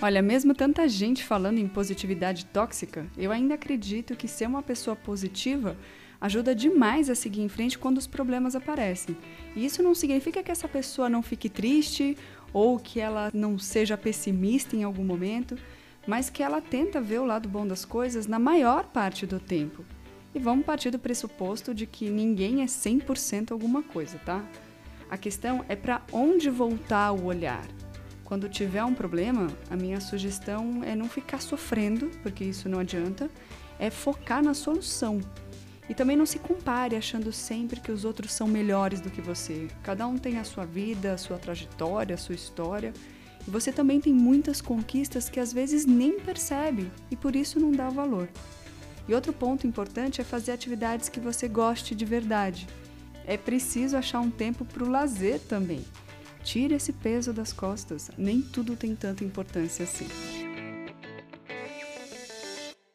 Olha, mesmo tanta gente falando em positividade tóxica, eu ainda acredito que ser uma pessoa positiva ajuda demais a seguir em frente quando os problemas aparecem. E isso não significa que essa pessoa não fique triste ou que ela não seja pessimista em algum momento, mas que ela tenta ver o lado bom das coisas na maior parte do tempo. E vamos partir do pressuposto de que ninguém é 100% alguma coisa, tá? A questão é para onde voltar o olhar. Quando tiver um problema, a minha sugestão é não ficar sofrendo, porque isso não adianta, é focar na solução. E também não se compare achando sempre que os outros são melhores do que você. Cada um tem a sua vida, a sua trajetória, a sua história. E você também tem muitas conquistas que às vezes nem percebe e por isso não dá valor. E outro ponto importante é fazer atividades que você goste de verdade. É preciso achar um tempo para o lazer também. Tire esse peso das costas, nem tudo tem tanta importância assim.